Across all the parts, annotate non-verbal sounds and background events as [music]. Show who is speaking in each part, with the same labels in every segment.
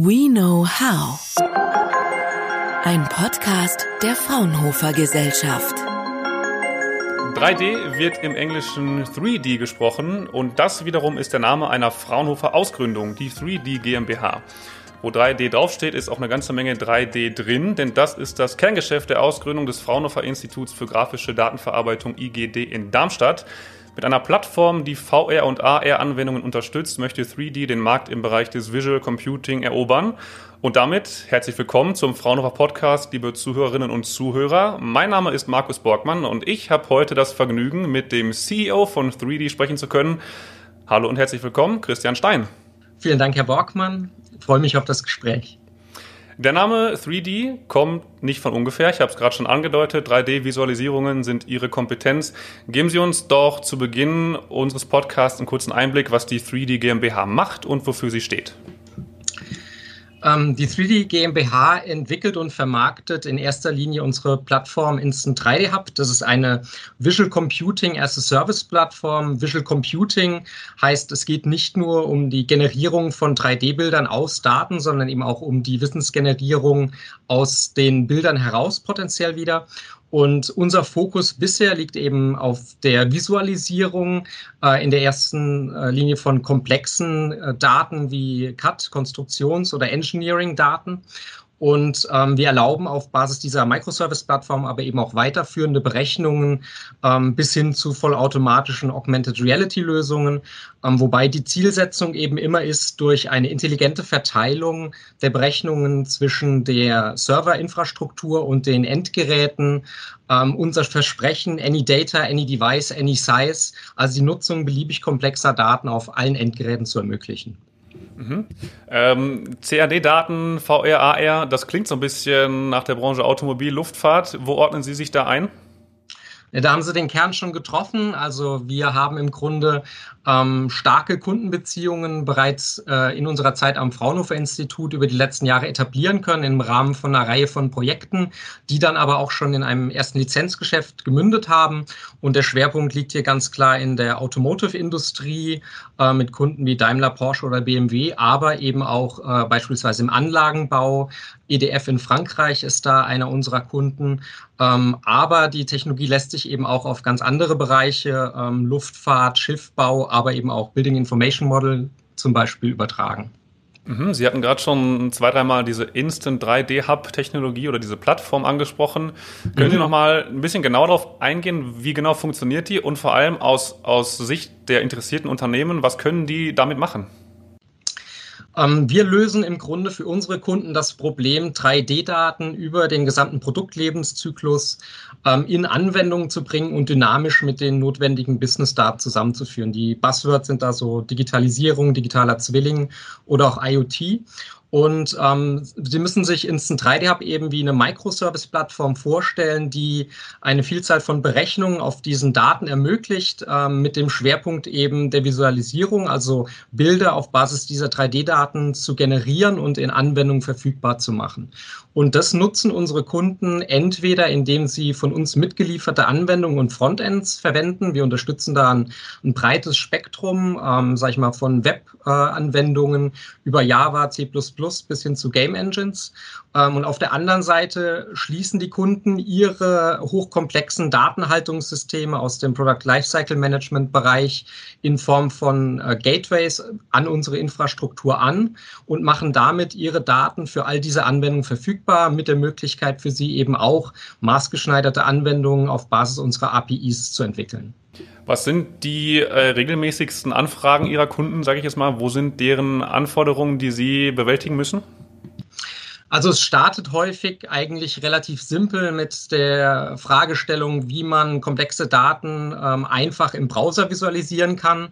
Speaker 1: We Know How. Ein Podcast der Fraunhofer Gesellschaft.
Speaker 2: 3D wird im Englischen 3D gesprochen und das wiederum ist der Name einer Fraunhofer Ausgründung, die 3D GmbH. Wo 3D draufsteht, ist auch eine ganze Menge 3D drin, denn das ist das Kerngeschäft der Ausgründung des Fraunhofer Instituts für grafische Datenverarbeitung IGD in Darmstadt. Mit einer Plattform, die VR- und AR-Anwendungen unterstützt, möchte 3D den Markt im Bereich des Visual Computing erobern. Und damit herzlich willkommen zum Fraunhofer Podcast, liebe Zuhörerinnen und Zuhörer. Mein Name ist Markus Borgmann und ich habe heute das Vergnügen, mit dem CEO von 3D sprechen zu können. Hallo und herzlich willkommen, Christian Stein.
Speaker 3: Vielen Dank, Herr Borgmann. Ich freue mich auf das Gespräch.
Speaker 2: Der Name 3D kommt nicht von ungefähr. Ich habe es gerade schon angedeutet. 3D-Visualisierungen sind Ihre Kompetenz. Geben Sie uns doch zu Beginn unseres Podcasts einen kurzen Einblick, was die 3D GmbH macht und wofür sie steht.
Speaker 3: Ähm, die 3D GmbH entwickelt und vermarktet in erster Linie unsere Plattform Instant 3D Hub. Das ist eine Visual Computing as a Service Plattform. Visual Computing heißt, es geht nicht nur um die Generierung von 3D-Bildern aus Daten, sondern eben auch um die Wissensgenerierung aus den Bildern heraus potenziell wieder. Und unser Fokus bisher liegt eben auf der Visualisierung äh, in der ersten äh, Linie von komplexen äh, Daten wie CAD, Konstruktions- oder Engineering-Daten. Und ähm, wir erlauben auf Basis dieser Microservice-Plattform aber eben auch weiterführende Berechnungen ähm, bis hin zu vollautomatischen Augmented Reality-Lösungen, ähm, wobei die Zielsetzung eben immer ist, durch eine intelligente Verteilung der Berechnungen zwischen der Serverinfrastruktur und den Endgeräten ähm, unser Versprechen, any data, any device, any size, also die Nutzung beliebig komplexer Daten auf allen Endgeräten zu ermöglichen.
Speaker 2: Mhm. Ähm, CAD-Daten, VR, AR, das klingt so ein bisschen nach der Branche Automobil, Luftfahrt. Wo ordnen Sie sich da ein?
Speaker 3: Da haben Sie den Kern schon getroffen. Also wir haben im Grunde ähm, starke Kundenbeziehungen bereits äh, in unserer Zeit am Fraunhofer Institut über die letzten Jahre etablieren können im Rahmen von einer Reihe von Projekten, die dann aber auch schon in einem ersten Lizenzgeschäft gemündet haben. Und der Schwerpunkt liegt hier ganz klar in der Automotive-Industrie äh, mit Kunden wie Daimler, Porsche oder BMW, aber eben auch äh, beispielsweise im Anlagenbau. EDF in Frankreich ist da einer unserer Kunden. Ähm, aber die Technologie lässt sich eben auch auf ganz andere Bereiche, ähm, Luftfahrt, Schiffbau, aber eben auch Building Information Model zum Beispiel übertragen.
Speaker 2: Mhm, Sie hatten gerade schon zwei, dreimal diese Instant 3D-Hub-Technologie oder diese Plattform angesprochen. Können mhm. Sie noch mal ein bisschen genauer darauf eingehen, wie genau funktioniert die und vor allem aus, aus Sicht der interessierten Unternehmen, was können die damit machen?
Speaker 3: Ähm, wir lösen im Grunde für unsere Kunden das Problem, 3D-Daten über den gesamten Produktlebenszyklus ähm, in Anwendungen zu bringen und dynamisch mit den notwendigen Business-Daten zusammenzuführen. Die Buzzwords sind da so Digitalisierung, digitaler Zwilling oder auch IoT. Und ähm, Sie müssen sich Instant 3D Hub eben wie eine Microservice-Plattform vorstellen, die eine Vielzahl von Berechnungen auf diesen Daten ermöglicht, ähm, mit dem Schwerpunkt eben der Visualisierung, also Bilder auf Basis dieser 3D-Daten zu generieren und in Anwendungen verfügbar zu machen. Und das nutzen unsere Kunden entweder, indem sie von uns mitgelieferte Anwendungen und Frontends verwenden. Wir unterstützen da ein, ein breites Spektrum, ähm, sag ich mal, von Web-Anwendungen äh, über Java, C++, bis hin zu Game Engines. Ähm, und auf der anderen Seite schließen die Kunden ihre hochkomplexen Datenhaltungssysteme aus dem Product Lifecycle Management Bereich in Form von äh, Gateways an unsere Infrastruktur an und machen damit ihre Daten für all diese Anwendungen verfügbar mit der Möglichkeit für sie eben auch maßgeschneiderte Anwendungen auf Basis unserer APIs zu entwickeln.
Speaker 2: Was sind die äh, regelmäßigsten Anfragen Ihrer Kunden, sage ich jetzt mal? Wo sind deren Anforderungen, die Sie bewältigen müssen?
Speaker 3: Also es startet häufig eigentlich relativ simpel mit der Fragestellung, wie man komplexe Daten ähm, einfach im Browser visualisieren kann.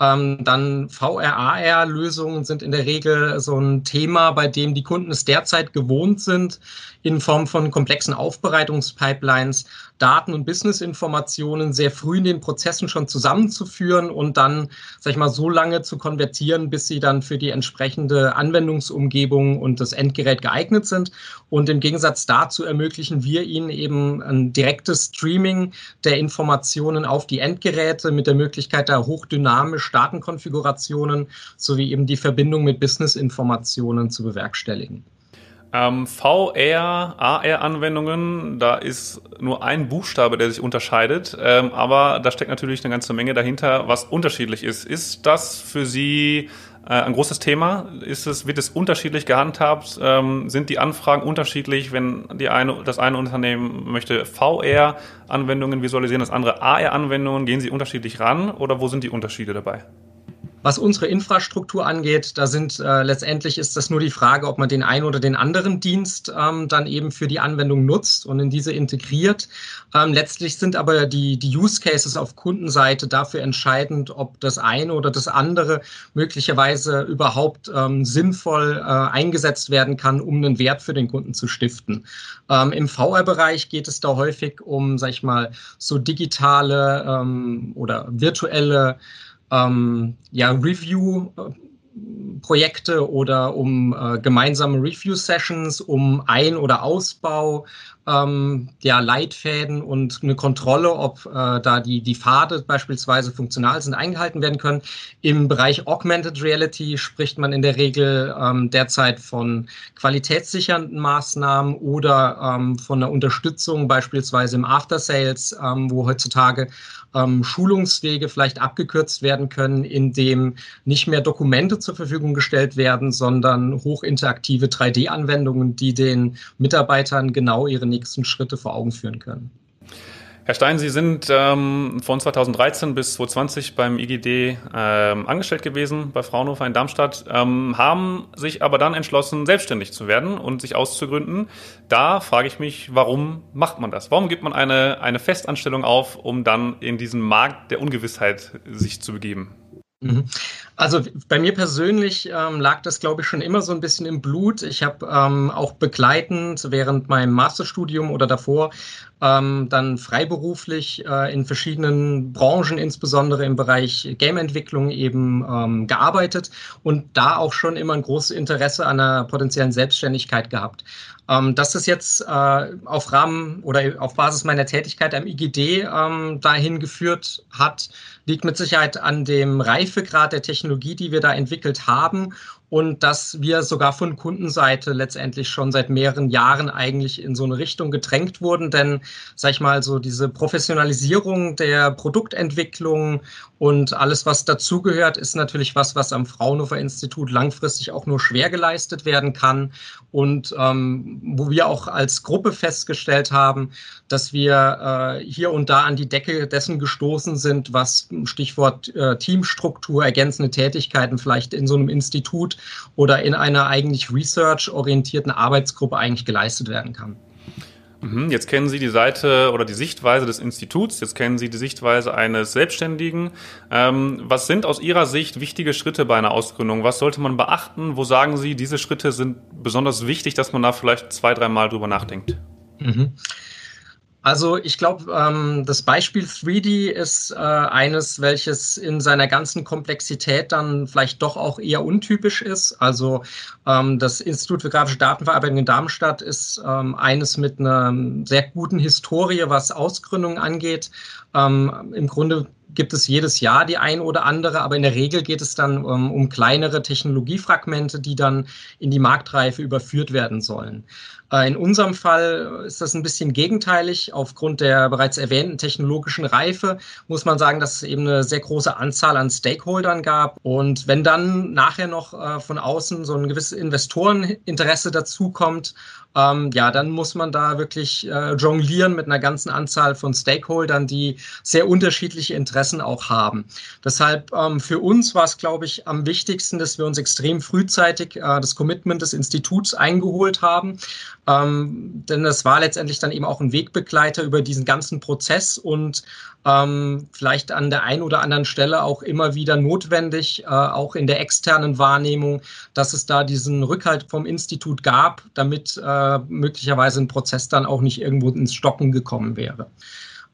Speaker 3: Ähm, dann VR-AR-Lösungen sind in der Regel so ein Thema, bei dem die Kunden es derzeit gewohnt sind, in Form von komplexen Aufbereitungspipelines Daten- und Business-Informationen sehr früh in den Prozessen schon zusammenzuführen und dann, sag ich mal, so lange zu konvertieren, bis sie dann für die entsprechende Anwendungsumgebung und das Endgerät geeignet sind. Und im Gegensatz dazu ermöglichen wir ihnen eben ein direktes Streaming der Informationen auf die Endgeräte mit der Möglichkeit, da hochdynamisch Datenkonfigurationen sowie eben die Verbindung mit Business-Informationen zu bewerkstelligen.
Speaker 2: Ähm, VR, AR-Anwendungen, da ist nur ein Buchstabe, der sich unterscheidet, ähm, aber da steckt natürlich eine ganze Menge dahinter, was unterschiedlich ist. Ist das für Sie ein großes Thema? Ist es, wird es unterschiedlich gehandhabt? Ähm, sind die Anfragen unterschiedlich, wenn die eine, das eine Unternehmen möchte VR-Anwendungen visualisieren, das andere AR-Anwendungen? Gehen sie unterschiedlich ran oder wo sind die Unterschiede dabei?
Speaker 3: Was unsere Infrastruktur angeht, da sind äh, letztendlich ist das nur die Frage, ob man den einen oder den anderen Dienst ähm, dann eben für die Anwendung nutzt und in diese integriert. Ähm, letztlich sind aber die, die Use Cases auf Kundenseite dafür entscheidend, ob das eine oder das andere möglicherweise überhaupt ähm, sinnvoll äh, eingesetzt werden kann, um einen Wert für den Kunden zu stiften. Ähm, Im VR-Bereich geht es da häufig um, sag ich mal, so digitale ähm, oder virtuelle ähm, ja, Review. Projekte oder um äh, gemeinsame Review-Sessions, um Ein- oder Ausbau ähm, ja, Leitfäden und eine Kontrolle, ob äh, da die, die Pfade beispielsweise funktional sind, eingehalten werden können. Im Bereich Augmented Reality spricht man in der Regel ähm, derzeit von qualitätssichernden Maßnahmen oder ähm, von einer Unterstützung beispielsweise im After Sales, ähm, wo heutzutage ähm, Schulungswege vielleicht abgekürzt werden können, indem nicht mehr Dokumente zur Verfügung gestellt werden, sondern hochinteraktive 3D-Anwendungen, die den Mitarbeitern genau ihre nächsten Schritte vor Augen führen können.
Speaker 2: Herr Stein, Sie sind ähm, von 2013 bis 2020 beim IGD ähm, angestellt gewesen bei Fraunhofer in Darmstadt, ähm, haben sich aber dann entschlossen, selbstständig zu werden und sich auszugründen. Da frage ich mich, warum macht man das? Warum gibt man eine, eine Festanstellung auf, um dann in diesen Markt der Ungewissheit sich zu begeben?
Speaker 3: Mhm. Also bei mir persönlich ähm, lag das, glaube ich, schon immer so ein bisschen im Blut. Ich habe ähm, auch begleitend während meinem Masterstudium oder davor ähm, dann freiberuflich äh, in verschiedenen Branchen, insbesondere im Bereich Gameentwicklung eben ähm, gearbeitet und da auch schon immer ein großes Interesse an einer potenziellen Selbstständigkeit gehabt. Ähm, dass es jetzt äh, auf Rahmen oder auf Basis meiner Tätigkeit am IGD ähm, dahin geführt hat, liegt mit Sicherheit an dem Reifegrad der Technologie, die wir da entwickelt haben und dass wir sogar von Kundenseite letztendlich schon seit mehreren Jahren eigentlich in so eine Richtung gedrängt wurden. Denn, sag ich mal, so diese Professionalisierung der Produktentwicklung und alles, was dazugehört, ist natürlich was, was am Fraunhofer Institut langfristig auch nur schwer geleistet werden kann. Und ähm, wo wir auch als Gruppe festgestellt haben, dass wir äh, hier und da an die Decke dessen gestoßen sind, was Stichwort äh, Teamstruktur, ergänzende Tätigkeiten vielleicht in so einem Institut oder in einer eigentlich research-orientierten Arbeitsgruppe eigentlich geleistet werden kann.
Speaker 2: Mhm, jetzt kennen Sie die Seite oder die Sichtweise des Instituts, jetzt kennen Sie die Sichtweise eines Selbstständigen. Ähm, was sind aus Ihrer Sicht wichtige Schritte bei einer Ausgründung? Was sollte man beachten? Wo sagen Sie, diese Schritte sind besonders wichtig, dass man da vielleicht zwei, dreimal drüber nachdenkt? Mhm.
Speaker 3: Also ich glaube, ähm, das Beispiel 3D ist äh, eines, welches in seiner ganzen Komplexität dann vielleicht doch auch eher untypisch ist. Also ähm, das Institut für grafische Datenverarbeitung in Darmstadt ist ähm, eines mit einer sehr guten Historie, was Ausgründungen angeht. Ähm, Im Grunde gibt es jedes Jahr die ein oder andere, aber in der Regel geht es dann um, um kleinere Technologiefragmente, die dann in die Marktreife überführt werden sollen. Äh, in unserem Fall ist das ein bisschen gegenteilig. Aufgrund der bereits erwähnten technologischen Reife muss man sagen, dass es eben eine sehr große Anzahl an Stakeholdern gab. Und wenn dann nachher noch äh, von außen so ein gewisses Investoreninteresse dazukommt, ähm, ja, dann muss man da wirklich äh, jonglieren mit einer ganzen Anzahl von Stakeholdern, die sehr unterschiedliche Interessen auch haben. Deshalb ähm, für uns war es, glaube ich, am wichtigsten, dass wir uns extrem frühzeitig äh, das Commitment des Instituts eingeholt haben. Ähm, denn es war letztendlich dann eben auch ein Wegbegleiter über diesen ganzen Prozess und ähm, vielleicht an der einen oder anderen Stelle auch immer wieder notwendig, äh, auch in der externen Wahrnehmung, dass es da diesen Rückhalt vom Institut gab, damit äh, möglicherweise ein Prozess dann auch nicht irgendwo ins Stocken gekommen wäre.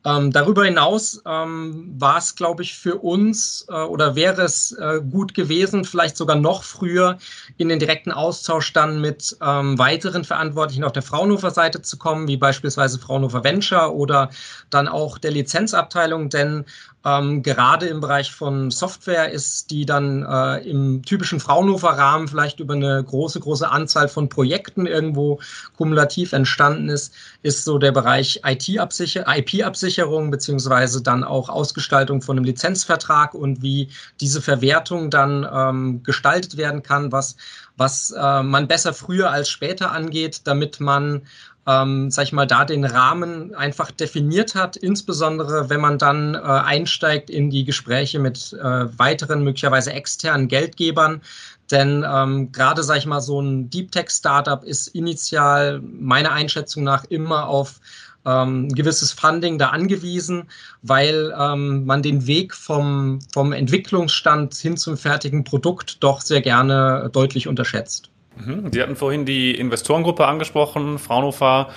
Speaker 3: Ähm, darüber hinaus ähm, war es, glaube ich, für uns äh, oder wäre es äh, gut gewesen, vielleicht sogar noch früher in den direkten Austausch dann mit ähm, weiteren Verantwortlichen auf der Fraunhofer Seite zu kommen, wie beispielsweise Fraunhofer Venture oder dann auch der Lizenzabteilung, denn Ähm, gerade im Bereich von Software ist die dann äh, im typischen Fraunhofer-Rahmen vielleicht über eine große, große Anzahl von Projekten irgendwo kumulativ entstanden ist, ist so der Bereich IP-Absicherung beziehungsweise dann auch Ausgestaltung von einem Lizenzvertrag und wie diese Verwertung dann ähm, gestaltet werden kann, was, was äh, man besser früher als später angeht, damit man ähm, sag ich mal, da den Rahmen einfach definiert hat, insbesondere wenn man dann äh, einsteigt in die Gespräche mit äh, weiteren, möglicherweise externen Geldgebern. Denn ähm, gerade, sag ich mal, so ein Deep Tech Startup ist initial meiner Einschätzung nach immer auf ähm, gewisses Funding da angewiesen, weil ähm, man den Weg vom, vom Entwicklungsstand hin zum fertigen Produkt doch sehr gerne deutlich unterschätzt.
Speaker 2: Mhm. Sie hatten vorhin die Investorengruppe angesprochen. Fraunhofer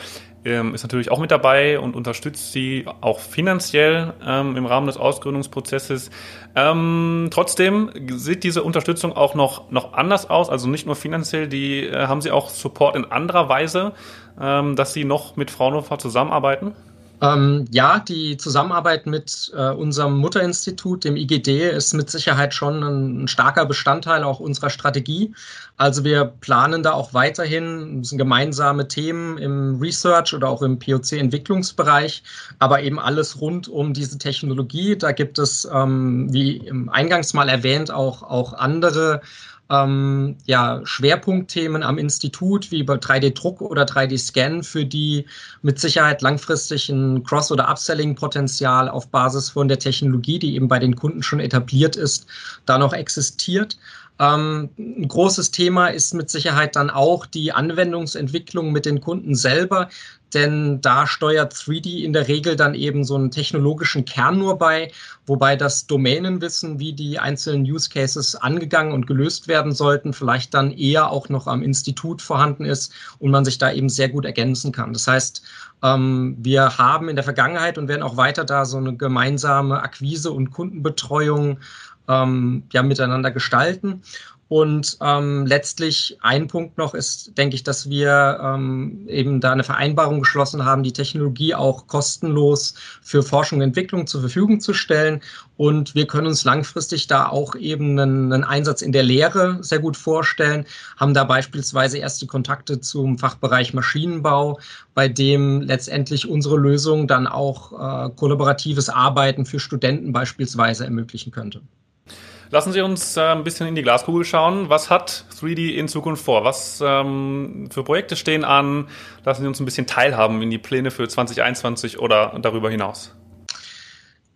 Speaker 2: ähm, ist natürlich auch mit dabei und unterstützt sie auch finanziell ähm, im Rahmen des Ausgründungsprozesses. Ähm, trotzdem sieht diese Unterstützung auch noch, noch anders aus, also nicht nur finanziell, die äh, haben Sie auch Support in anderer Weise, ähm, dass Sie noch mit Fraunhofer zusammenarbeiten?
Speaker 3: Ähm, ja, die Zusammenarbeit mit äh, unserem Mutterinstitut, dem IGD, ist mit Sicherheit schon ein, ein, starker Bestandteil auch unserer Strategie. Also wir planen da auch weiterhin gemeinsame Themen im Research oder auch im POC-Entwicklungsbereich, aber eben alles rund um diese Technologie. Da gibt es, ähm, wie eingangs mal erwähnt, auch, auch andere ähm, ja, Schwerpunktthemen am Institut wie bei 3D-Druck oder 3D-Scan, für die mit Sicherheit langfristig ein Cross- oder Upselling-Potenzial auf Basis von der Technologie, die eben bei den Kunden schon etabliert ist, da noch existiert. Ähm, ein großes Thema ist mit Sicherheit dann auch die Anwendungsentwicklung mit den Kunden selber, denn da steuert 3D in der Regel dann eben so einen technologischen Kern nur bei, wobei das Domänenwissen, wie die einzelnen Use Cases angegangen und gelöst werden sollten, vielleicht dann eher auch noch am Institut vorhanden ist und man sich da eben sehr gut ergänzen kann. Das heißt, ähm, wir haben in der Vergangenheit und werden auch weiter da so eine gemeinsame Akquise und Kundenbetreuung ähm, ja, miteinander gestalten. Und ähm, letztlich ein Punkt noch ist, denke ich, dass wir ähm, eben da eine Vereinbarung geschlossen haben, die Technologie auch kostenlos für Forschung und Entwicklung zur Verfügung zu stellen. Und wir können uns langfristig da auch eben einen, einen Einsatz in der Lehre sehr gut vorstellen, haben da beispielsweise erste Kontakte zum Fachbereich Maschinenbau, bei dem letztendlich unsere Lösung dann auch äh, kollaboratives Arbeiten für Studenten beispielsweise ermöglichen könnte.
Speaker 2: Lassen Sie uns äh, ein bisschen in die Glaskugel schauen. Was hat 3D in Zukunft vor? Was ähm, für Projekte stehen an? Lassen Sie uns ein bisschen teilhaben in die Pläne für 2021 oder darüber hinaus.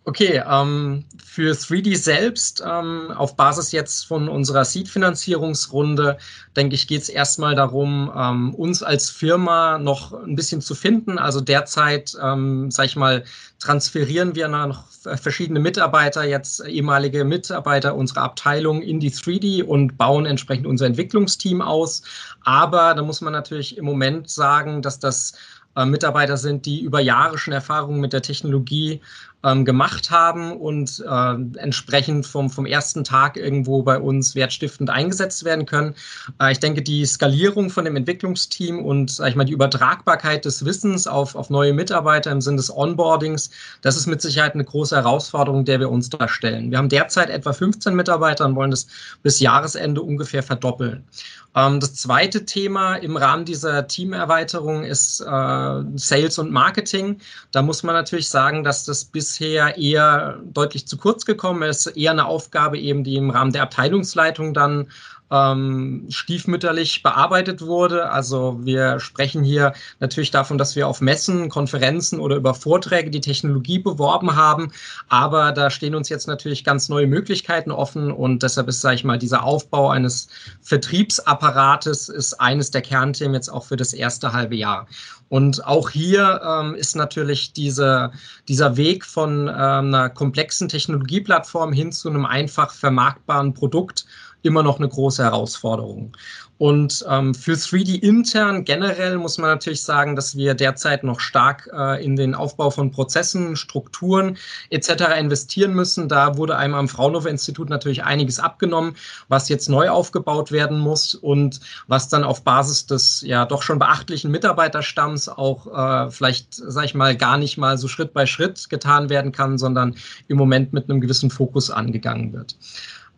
Speaker 3: Okay, ähm, für 3D selbst, ähm, auf Basis jetzt von unserer Seed-Finanzierungsrunde, denke ich, geht es erstmal darum, ähm, uns als Firma noch ein bisschen zu finden. Also derzeit, ähm, sag ich mal, transferieren wir noch verschiedene Mitarbeiter, jetzt ehemalige Mitarbeiter unserer Abteilung in die 3D und bauen entsprechend unser Entwicklungsteam aus. Aber da muss man natürlich im Moment sagen, dass das äh, Mitarbeiter sind, die über Jahre schon Erfahrungen mit der Technologie ähm, gemacht haben und äh, entsprechend vom, vom ersten Tag irgendwo bei uns wertstiftend eingesetzt werden können. Äh, ich denke, die Skalierung von dem Entwicklungsteam und sag ich mal, die Übertragbarkeit des Wissens auf, auf neue Mitarbeiter im Sinne des Onboardings, das ist mit Sicherheit eine große Herausforderung, der wir uns da stellen. Wir haben derzeit etwa 15 Mitarbeiter und wollen das bis Jahresende ungefähr verdoppeln. Ähm, das zweite Thema im Rahmen dieser Teamerweiterung ist äh, Sales und Marketing. Da muss man natürlich sagen, dass das bisher eher deutlich zu kurz gekommen ist. Eher eine Aufgabe eben, die im Rahmen der Abteilungsleitung dann ähm, stiefmütterlich bearbeitet wurde. Also wir sprechen hier natürlich davon, dass wir auf Messen, Konferenzen oder über Vorträge die Technologie beworben haben. Aber da stehen uns jetzt natürlich ganz neue Möglichkeiten offen und deshalb ist, sage ich mal, dieser Aufbau eines Vertriebsapparates ist eines der Kernthemen jetzt auch für das erste halbe Jahr. Und auch hier ähm, ist natürlich diese, dieser Weg von ähm, einer komplexen Technologieplattform hin zu einem einfach vermarktbaren Produkt immer noch eine große Herausforderung. Und ähm, für 3D intern generell muss man natürlich sagen, dass wir derzeit noch stark äh, in den Aufbau von Prozessen, Strukturen etc. investieren müssen. Da wurde einem am Fraunhofer Institut natürlich einiges abgenommen, was jetzt neu aufgebaut werden muss und was dann auf Basis des ja doch schon beachtlichen Mitarbeiterstamms auch äh, vielleicht, sag ich mal, gar nicht mal so Schritt bei Schritt getan werden kann, sondern im Moment mit einem gewissen Fokus angegangen wird.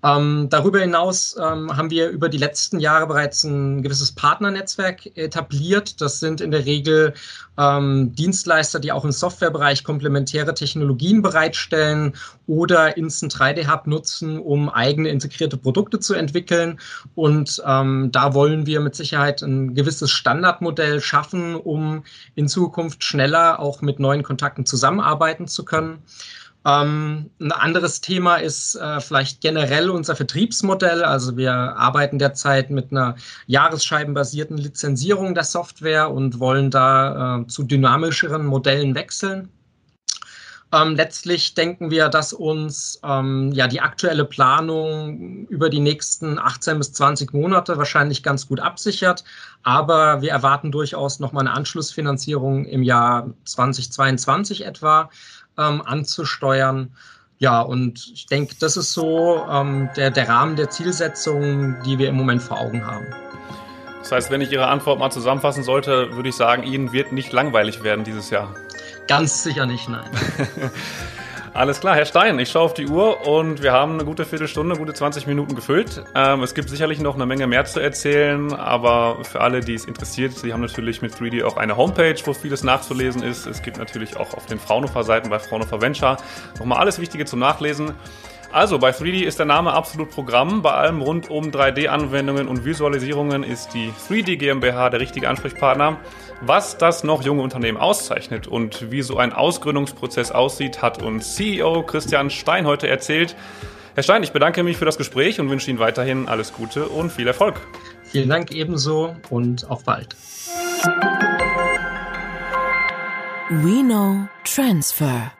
Speaker 3: Ähm, darüber hinaus ähm, haben wir über die letzten Jahre bereits ein gewisses Partnernetzwerk etabliert. Das sind in der Regel ähm, Dienstleister, die auch im Softwarebereich komplementäre Technologien bereitstellen oder Instant 3D Hub nutzen, um eigene integrierte Produkte zu entwickeln. Und ähm, da wollen wir mit Sicherheit ein gewisses Standardmodell schaffen, um in Zukunft schneller auch mit neuen Kontakten zusammenarbeiten zu können. Ähm, ein anderes Thema ist äh, vielleicht generell unser Vertriebsmodell. Also wir arbeiten derzeit mit einer jahresscheibenbasierten Lizenzierung der Software und wollen da äh, zu dynamischeren Modellen wechseln. Ähm, letztlich denken wir, dass uns ähm, ja die aktuelle Planung über die nächsten 18 bis 20 Monate wahrscheinlich ganz gut absichert. Aber wir erwarten durchaus nochmal eine Anschlussfinanzierung im Jahr 2022 etwa ähm, anzusteuern. Ja, und ich denke, das ist so ähm, der, der Rahmen der Zielsetzung, die wir im Moment vor Augen haben.
Speaker 2: Das heißt, wenn ich Ihre Antwort mal zusammenfassen sollte, würde ich sagen, Ihnen wird nicht langweilig werden dieses Jahr.
Speaker 3: Ganz sicher nicht, nein. [laughs]
Speaker 2: Alles klar, Herr Stein, ich schaue auf die Uhr und wir haben eine gute Viertelstunde, gute 20 Minuten gefüllt. Ähm, es gibt sicherlich noch eine Menge mehr zu erzählen, aber für alle, die es interessiert, Sie haben natürlich mit 3D auch eine Homepage, wo vieles nachzulesen ist. Es gibt natürlich auch auf den Fraunhofer-Seiten bei Fraunhofer Venture nochmal alles Wichtige zum Nachlesen. Also, bei 3D ist der Name absolut Programm. Bei allem rund um 3D-Anwendungen und Visualisierungen ist die 3D GmbH der richtige Ansprechpartner. Was das noch junge Unternehmen auszeichnet und wie so ein Ausgründungsprozess aussieht, hat uns CEO Christian Stein heute erzählt. Herr Stein, ich bedanke mich für das Gespräch und wünsche Ihnen weiterhin alles Gute und viel Erfolg.
Speaker 3: Vielen Dank ebenso und auf bald.
Speaker 1: We know transfer.